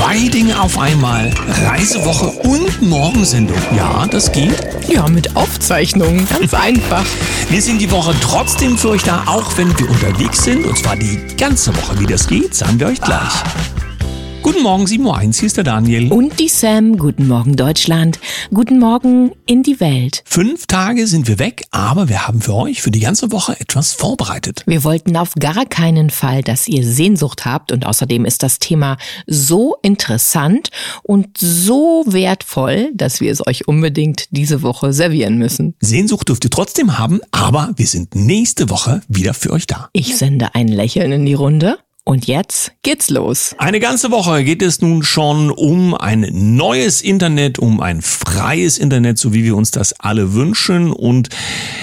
Zwei Dinge auf einmal. Reisewoche und Morgensendung. Ja, das geht. Ja, mit Aufzeichnungen. Ganz einfach. Wir sind die Woche trotzdem für euch da, auch wenn wir unterwegs sind. Und zwar die ganze Woche. Wie das geht, sagen wir euch gleich. Guten Morgen, 7.01 Uhr, hier ist der Daniel. Und die Sam. Guten Morgen, Deutschland. Guten Morgen in die Welt. Fünf Tage sind wir weg, aber wir haben für euch für die ganze Woche etwas vorbereitet. Wir wollten auf gar keinen Fall, dass ihr Sehnsucht habt und außerdem ist das Thema so interessant und so wertvoll, dass wir es euch unbedingt diese Woche servieren müssen. Sehnsucht dürft ihr trotzdem haben, aber wir sind nächste Woche wieder für euch da. Ich sende ein Lächeln in die Runde. Und jetzt geht's los. Eine ganze Woche geht es nun schon um ein neues Internet, um ein freies Internet, so wie wir uns das alle wünschen. Und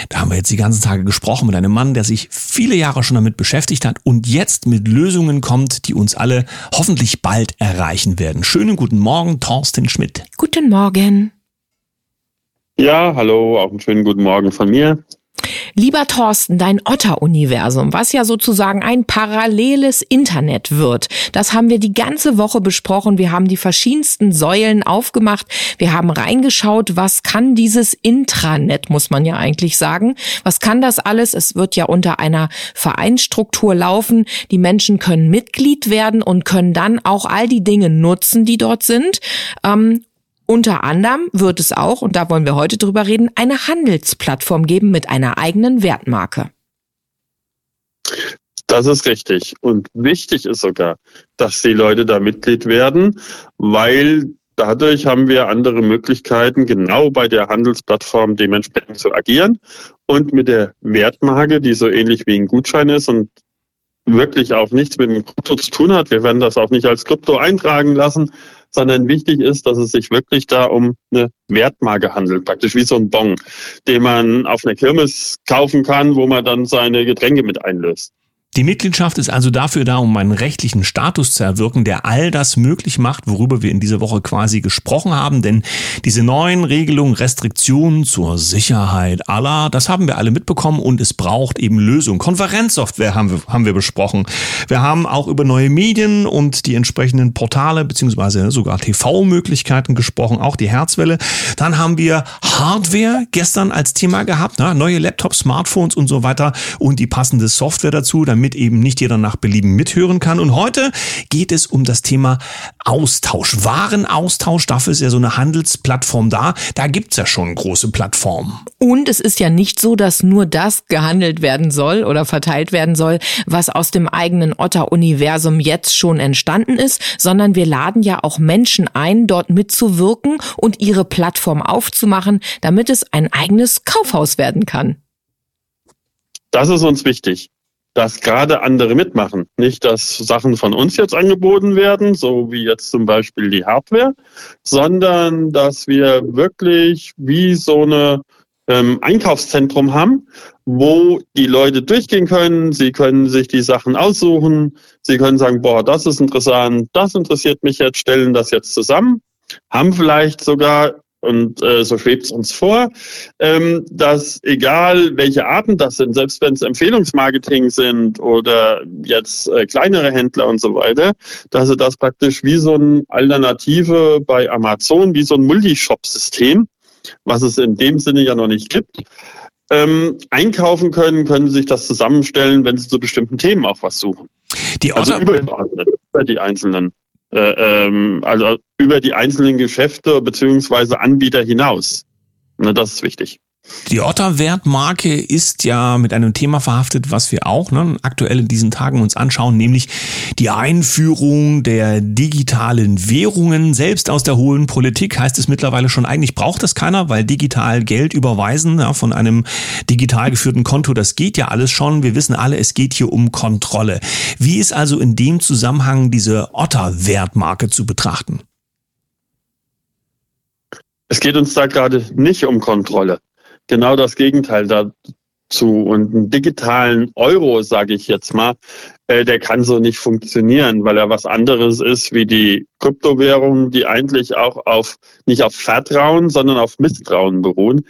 da haben wir jetzt die ganzen Tage gesprochen mit einem Mann, der sich viele Jahre schon damit beschäftigt hat und jetzt mit Lösungen kommt, die uns alle hoffentlich bald erreichen werden. Schönen guten Morgen, Thorsten Schmidt. Guten Morgen. Ja, hallo, auch einen schönen guten Morgen von mir. Lieber Thorsten, dein Otter-Universum, was ja sozusagen ein paralleles Internet wird, das haben wir die ganze Woche besprochen. Wir haben die verschiedensten Säulen aufgemacht. Wir haben reingeschaut, was kann dieses Intranet, muss man ja eigentlich sagen. Was kann das alles? Es wird ja unter einer Vereinsstruktur laufen. Die Menschen können Mitglied werden und können dann auch all die Dinge nutzen, die dort sind. Ähm, unter anderem wird es auch, und da wollen wir heute drüber reden, eine Handelsplattform geben mit einer eigenen Wertmarke. Das ist richtig. Und wichtig ist sogar, dass die Leute da Mitglied werden, weil dadurch haben wir andere Möglichkeiten, genau bei der Handelsplattform dementsprechend zu agieren. Und mit der Wertmarke, die so ähnlich wie ein Gutschein ist und wirklich auch nichts mit dem Krypto zu tun hat, wir werden das auch nicht als Krypto eintragen lassen, sondern wichtig ist, dass es sich wirklich da um eine Wertmarke handelt, praktisch wie so ein Bon, den man auf einer Kirmes kaufen kann, wo man dann seine Getränke mit einlöst. Die Mitgliedschaft ist also dafür da, um einen rechtlichen Status zu erwirken, der all das möglich macht, worüber wir in dieser Woche quasi gesprochen haben. Denn diese neuen Regelungen, Restriktionen zur Sicherheit aller, das haben wir alle mitbekommen und es braucht eben Lösungen. Konferenzsoftware haben wir, haben wir besprochen. Wir haben auch über neue Medien und die entsprechenden Portale beziehungsweise sogar TV-Möglichkeiten gesprochen, auch die Herzwelle. Dann haben wir Hardware gestern als Thema gehabt, ne? neue Laptops, Smartphones und so weiter und die passende Software dazu, damit damit eben nicht jeder nach Belieben mithören kann. Und heute geht es um das Thema Austausch, Warenaustausch. Dafür ist ja so eine Handelsplattform da. Da gibt's ja schon große Plattformen. Und es ist ja nicht so, dass nur das gehandelt werden soll oder verteilt werden soll, was aus dem eigenen Otter-Universum jetzt schon entstanden ist, sondern wir laden ja auch Menschen ein, dort mitzuwirken und ihre Plattform aufzumachen, damit es ein eigenes Kaufhaus werden kann. Das ist uns wichtig dass gerade andere mitmachen. Nicht, dass Sachen von uns jetzt angeboten werden, so wie jetzt zum Beispiel die Hardware, sondern dass wir wirklich wie so eine ähm, Einkaufszentrum haben, wo die Leute durchgehen können. Sie können sich die Sachen aussuchen. Sie können sagen, boah, das ist interessant, das interessiert mich jetzt, stellen das jetzt zusammen, haben vielleicht sogar und äh, so schwebt es uns vor, ähm, dass egal welche Arten das sind, selbst wenn es Empfehlungsmarketing sind oder jetzt äh, kleinere Händler und so weiter, dass sie das praktisch wie so eine Alternative bei Amazon, wie so ein Multishop-System, was es in dem Sinne ja noch nicht gibt, ähm, einkaufen können, können sich das zusammenstellen, wenn sie zu bestimmten Themen auch was suchen. Die also über die einzelnen äh, ähm, also über die einzelnen Geschäfte beziehungsweise Anbieter hinaus. Ne, das ist wichtig. Die Otter-Wertmarke ist ja mit einem Thema verhaftet, was wir auch ne, aktuell in diesen Tagen uns anschauen, nämlich die Einführung der digitalen Währungen. Selbst aus der hohen Politik heißt es mittlerweile schon, eigentlich braucht das keiner, weil digital Geld überweisen ja, von einem digital geführten Konto, das geht ja alles schon. Wir wissen alle, es geht hier um Kontrolle. Wie ist also in dem Zusammenhang diese Otter-Wertmarke zu betrachten? Es geht uns da gerade nicht um Kontrolle genau das Gegenteil dazu. Und einen digitalen Euro, sage ich jetzt mal, äh, der kann so nicht funktionieren, weil er was anderes ist wie die Kryptowährungen, die eigentlich auch auf nicht auf Vertrauen, sondern auf Misstrauen beruhen.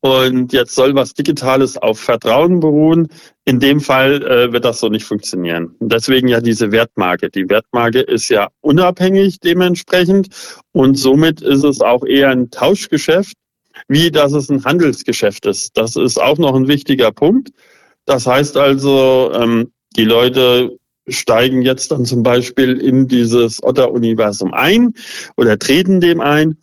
Und jetzt soll was Digitales auf Vertrauen beruhen. In dem Fall äh, wird das so nicht funktionieren. Deswegen ja diese Wertmarke. Die Wertmarke ist ja unabhängig dementsprechend und somit ist es auch eher ein Tauschgeschäft, wie dass es ein Handelsgeschäft ist. Das ist auch noch ein wichtiger Punkt. Das heißt also, ähm, die Leute steigen jetzt dann zum Beispiel in dieses Otter-Universum ein oder treten dem ein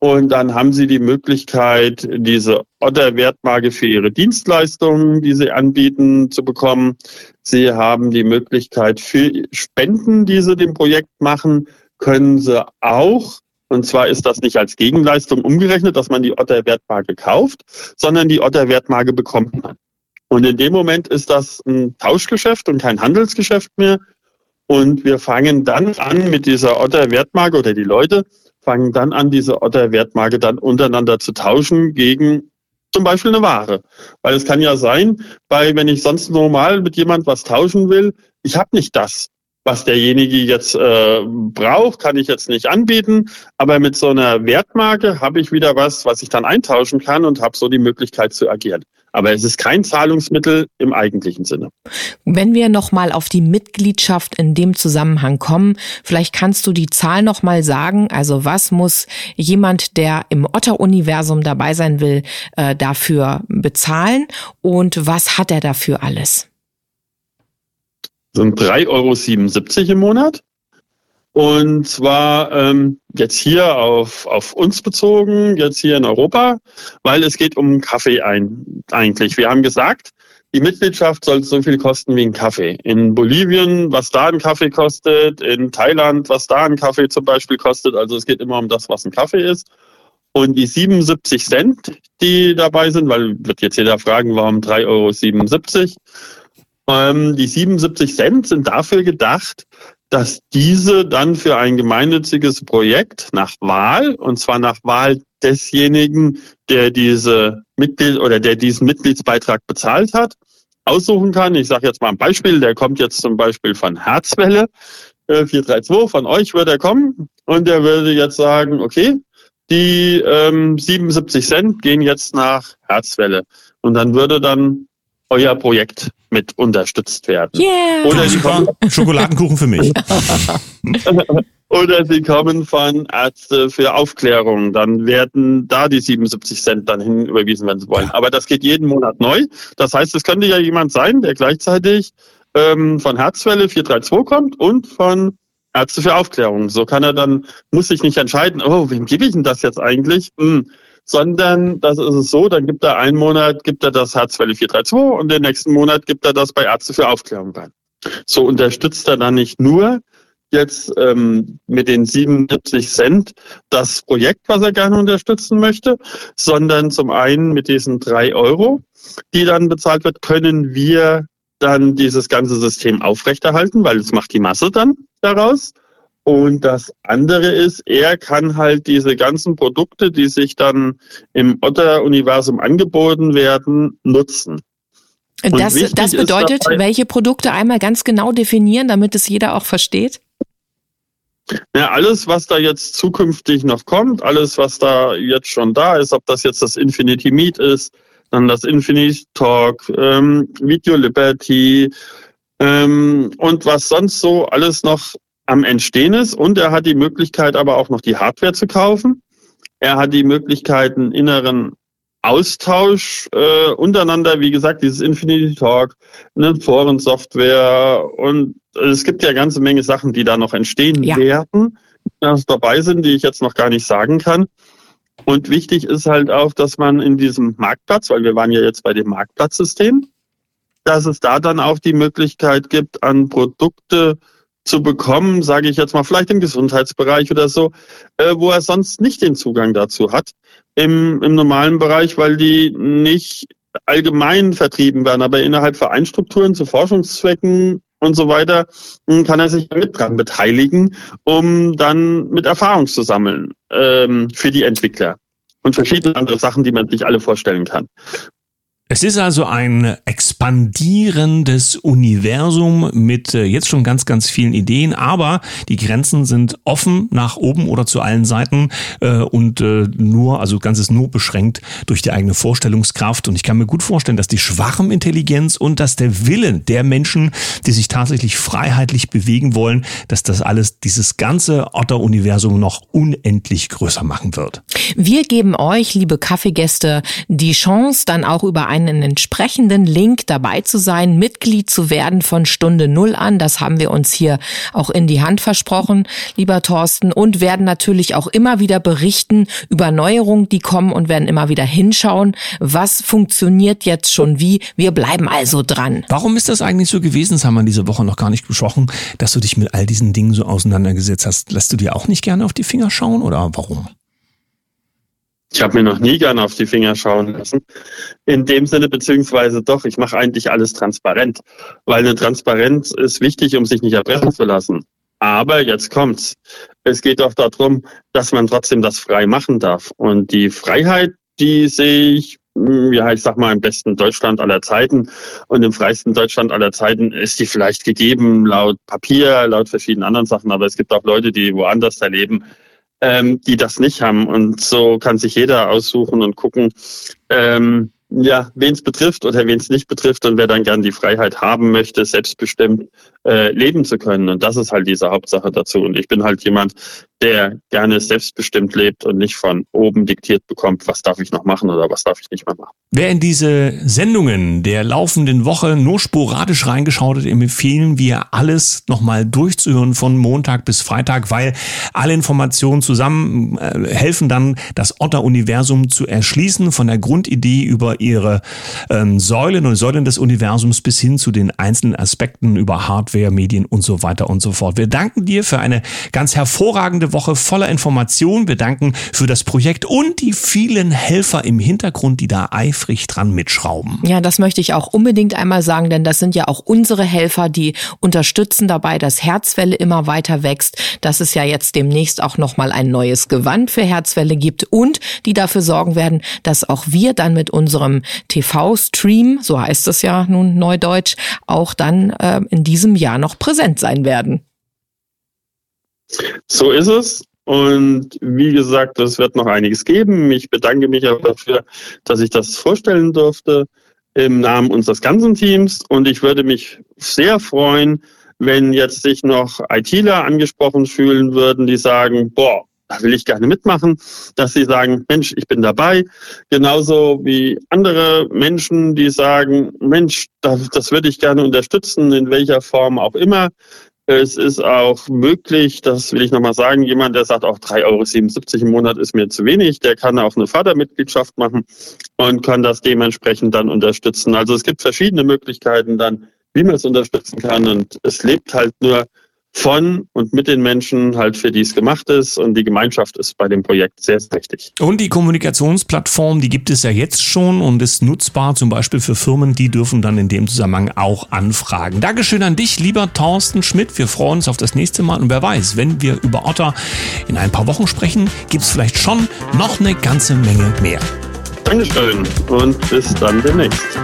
und dann haben Sie die Möglichkeit, diese Otter-Wertmarke für Ihre Dienstleistungen, die Sie anbieten, zu bekommen. Sie haben die Möglichkeit für Spenden, die Sie dem Projekt machen, können Sie auch und zwar ist das nicht als Gegenleistung umgerechnet, dass man die Otter-Wertmarke kauft, sondern die Otter-Wertmarke bekommt man. Und in dem Moment ist das ein Tauschgeschäft und kein Handelsgeschäft mehr. Und wir fangen dann an mit dieser Otter-Wertmarke oder die Leute fangen dann an, diese Otter-Wertmarke dann untereinander zu tauschen gegen zum Beispiel eine Ware. Weil es kann ja sein, weil wenn ich sonst normal mit jemand was tauschen will, ich habe nicht das, was derjenige jetzt äh, braucht, kann ich jetzt nicht anbieten. Aber mit so einer Wertmarke habe ich wieder was, was ich dann eintauschen kann und habe so die Möglichkeit zu agieren. Aber es ist kein Zahlungsmittel im eigentlichen Sinne. Wenn wir nochmal auf die Mitgliedschaft in dem Zusammenhang kommen, vielleicht kannst du die Zahl nochmal sagen. Also was muss jemand, der im Otter-Universum dabei sein will, äh, dafür bezahlen und was hat er dafür alles? Sind 3,77 Euro im Monat. Und zwar ähm, jetzt hier auf, auf uns bezogen, jetzt hier in Europa, weil es geht um Kaffee ein, eigentlich. Wir haben gesagt, die Mitgliedschaft soll so viel kosten wie ein Kaffee. In Bolivien, was da ein Kaffee kostet, in Thailand, was da ein Kaffee zum Beispiel kostet. Also es geht immer um das, was ein Kaffee ist. Und die 77 Cent, die dabei sind, weil wird jetzt jeder fragen, warum 3,77 Euro. Ähm, die 77 Cent sind dafür gedacht, dass diese dann für ein gemeinnütziges Projekt nach Wahl, und zwar nach Wahl desjenigen, der diese Mitglied oder der diesen Mitgliedsbeitrag bezahlt hat, aussuchen kann. Ich sage jetzt mal ein Beispiel, der kommt jetzt zum Beispiel von Herzwelle äh, 432, von euch wird er kommen und der würde jetzt sagen, okay, die ähm, 77 Cent gehen jetzt nach Herzwelle. Und dann würde dann euer Projekt mit unterstützt werden. Yeah. Oder sie kommen, Schokoladenkuchen für mich. Oder sie kommen von Ärzte für Aufklärung. Dann werden da die 77 Cent dann hin überwiesen, wenn sie wollen. Aber das geht jeden Monat neu. Das heißt, es könnte ja jemand sein, der gleichzeitig ähm, von Herzwelle 432 kommt und von Ärzte für Aufklärung. So kann er dann, muss sich nicht entscheiden, oh, wem gebe ich denn das jetzt eigentlich? Hm sondern das ist es so, dann gibt er einen Monat, gibt er das Herzwelle 432 und den nächsten Monat gibt er das bei Ärzte für Aufklärung rein. So unterstützt er dann nicht nur jetzt ähm, mit den 77 Cent das Projekt, was er gerne unterstützen möchte, sondern zum einen mit diesen drei Euro, die dann bezahlt wird, können wir dann dieses ganze System aufrechterhalten, weil es macht die Masse dann daraus. Und das andere ist, er kann halt diese ganzen Produkte, die sich dann im Otter-Universum angeboten werden, nutzen. Das, das bedeutet, dabei, welche Produkte einmal ganz genau definieren, damit es jeder auch versteht? Ja, alles, was da jetzt zukünftig noch kommt, alles, was da jetzt schon da ist, ob das jetzt das Infinity Meet ist, dann das Infinity Talk, ähm, Video Liberty ähm, und was sonst so alles noch am Entstehen ist und er hat die Möglichkeit aber auch noch die Hardware zu kaufen. Er hat die Möglichkeit, einen inneren Austausch äh, untereinander, wie gesagt, dieses Infinity Talk, eine Forensoftware und es gibt ja ganze Menge Sachen, die da noch entstehen ja. werden, die dabei sind, die ich jetzt noch gar nicht sagen kann. Und wichtig ist halt auch, dass man in diesem Marktplatz, weil wir waren ja jetzt bei dem Marktplatzsystem, dass es da dann auch die Möglichkeit gibt, an Produkte zu bekommen, sage ich jetzt mal, vielleicht im Gesundheitsbereich oder so, äh, wo er sonst nicht den Zugang dazu hat im, im normalen Bereich, weil die nicht allgemein vertrieben werden, aber innerhalb Vereinstrukturen zu Forschungszwecken und so weiter hm, kann er sich mit dran beteiligen, um dann mit Erfahrung zu sammeln ähm, für die Entwickler und verschiedene andere Sachen, die man sich alle vorstellen kann. Es ist also ein expandierendes Universum mit äh, jetzt schon ganz, ganz vielen Ideen, aber die Grenzen sind offen nach oben oder zu allen Seiten äh, und äh, nur, also ganz ist nur beschränkt durch die eigene Vorstellungskraft. Und ich kann mir gut vorstellen, dass die Schwarmintelligenz und dass der Wille der Menschen, die sich tatsächlich freiheitlich bewegen wollen, dass das alles, dieses ganze Otter-Universum noch unendlich größer machen wird. Wir geben euch, liebe Kaffeegäste, die Chance, dann auch über ein einen entsprechenden Link dabei zu sein, Mitglied zu werden von Stunde Null an. Das haben wir uns hier auch in die Hand versprochen, lieber Thorsten, und werden natürlich auch immer wieder berichten über Neuerungen, die kommen und werden immer wieder hinschauen, was funktioniert jetzt schon wie. Wir bleiben also dran. Warum ist das eigentlich so gewesen? Das haben wir diese Woche noch gar nicht besprochen, dass du dich mit all diesen Dingen so auseinandergesetzt hast. Lässt du dir auch nicht gerne auf die Finger schauen oder warum? Ich habe mir noch nie gerne auf die Finger schauen lassen. In dem Sinne, beziehungsweise doch, ich mache eigentlich alles transparent, weil eine Transparenz ist wichtig, um sich nicht erpressen zu lassen. Aber jetzt kommt's. Es geht doch darum, dass man trotzdem das frei machen darf. Und die Freiheit, die sehe ich, hm, ja, ich sag mal, im besten Deutschland aller Zeiten und im freisten Deutschland aller Zeiten ist die vielleicht gegeben laut Papier, laut verschiedenen anderen Sachen. Aber es gibt auch Leute, die woanders da leben, ähm, die das nicht haben. Und so kann sich jeder aussuchen und gucken, ähm, ja, wen es betrifft oder wen es nicht betrifft und wer dann gern die Freiheit haben möchte, selbstbestimmt äh, leben zu können. Und das ist halt diese Hauptsache dazu. Und ich bin halt jemand, der gerne selbstbestimmt lebt und nicht von oben diktiert bekommt, was darf ich noch machen oder was darf ich nicht mehr machen. Wer in diese Sendungen der laufenden Woche nur sporadisch reingeschaut hat, empfehlen wir alles nochmal durchzuhören von Montag bis Freitag, weil alle Informationen zusammen äh, helfen dann, das Otter-Universum zu erschließen, von der Grundidee über ihre ähm, Säulen und Säulen des Universums bis hin zu den einzelnen Aspekten über Hardware, Medien und so weiter und so fort. Wir danken dir für eine ganz hervorragende Woche voller Informationen. Wir danken für das Projekt und die vielen Helfer im Hintergrund, die da eifrig dran mitschrauben. Ja, das möchte ich auch unbedingt einmal sagen, denn das sind ja auch unsere Helfer, die unterstützen dabei, dass Herzwelle immer weiter wächst, dass es ja jetzt demnächst auch nochmal ein neues Gewand für Herzwelle gibt und die dafür sorgen werden, dass auch wir dann mit unserem TV-Stream, so heißt es ja nun neudeutsch, auch dann äh, in diesem Jahr noch präsent sein werden. So ist es. Und wie gesagt, es wird noch einiges geben. Ich bedanke mich auch dafür, dass ich das vorstellen durfte im Namen unseres ganzen Teams. Und ich würde mich sehr freuen, wenn jetzt sich noch ITler angesprochen fühlen würden, die sagen, boah, da will ich gerne mitmachen, dass sie sagen, Mensch, ich bin dabei. Genauso wie andere Menschen, die sagen, Mensch, das, das würde ich gerne unterstützen, in welcher Form auch immer. Es ist auch möglich, das will ich nochmal sagen, jemand, der sagt, auch 3,77 Euro im Monat ist mir zu wenig, der kann auch eine Fördermitgliedschaft machen und kann das dementsprechend dann unterstützen. Also es gibt verschiedene Möglichkeiten dann, wie man es unterstützen kann und es lebt halt nur von und mit den Menschen halt für die es gemacht ist und die Gemeinschaft ist bei dem Projekt sehr, sehr wichtig. Und die Kommunikationsplattform, die gibt es ja jetzt schon und ist nutzbar zum Beispiel für Firmen, die dürfen dann in dem Zusammenhang auch anfragen. Dankeschön an dich, lieber Thorsten Schmidt. Wir freuen uns auf das nächste Mal und wer weiß, wenn wir über Otter in ein paar Wochen sprechen, gibt es vielleicht schon noch eine ganze Menge mehr. Dankeschön und bis dann demnächst.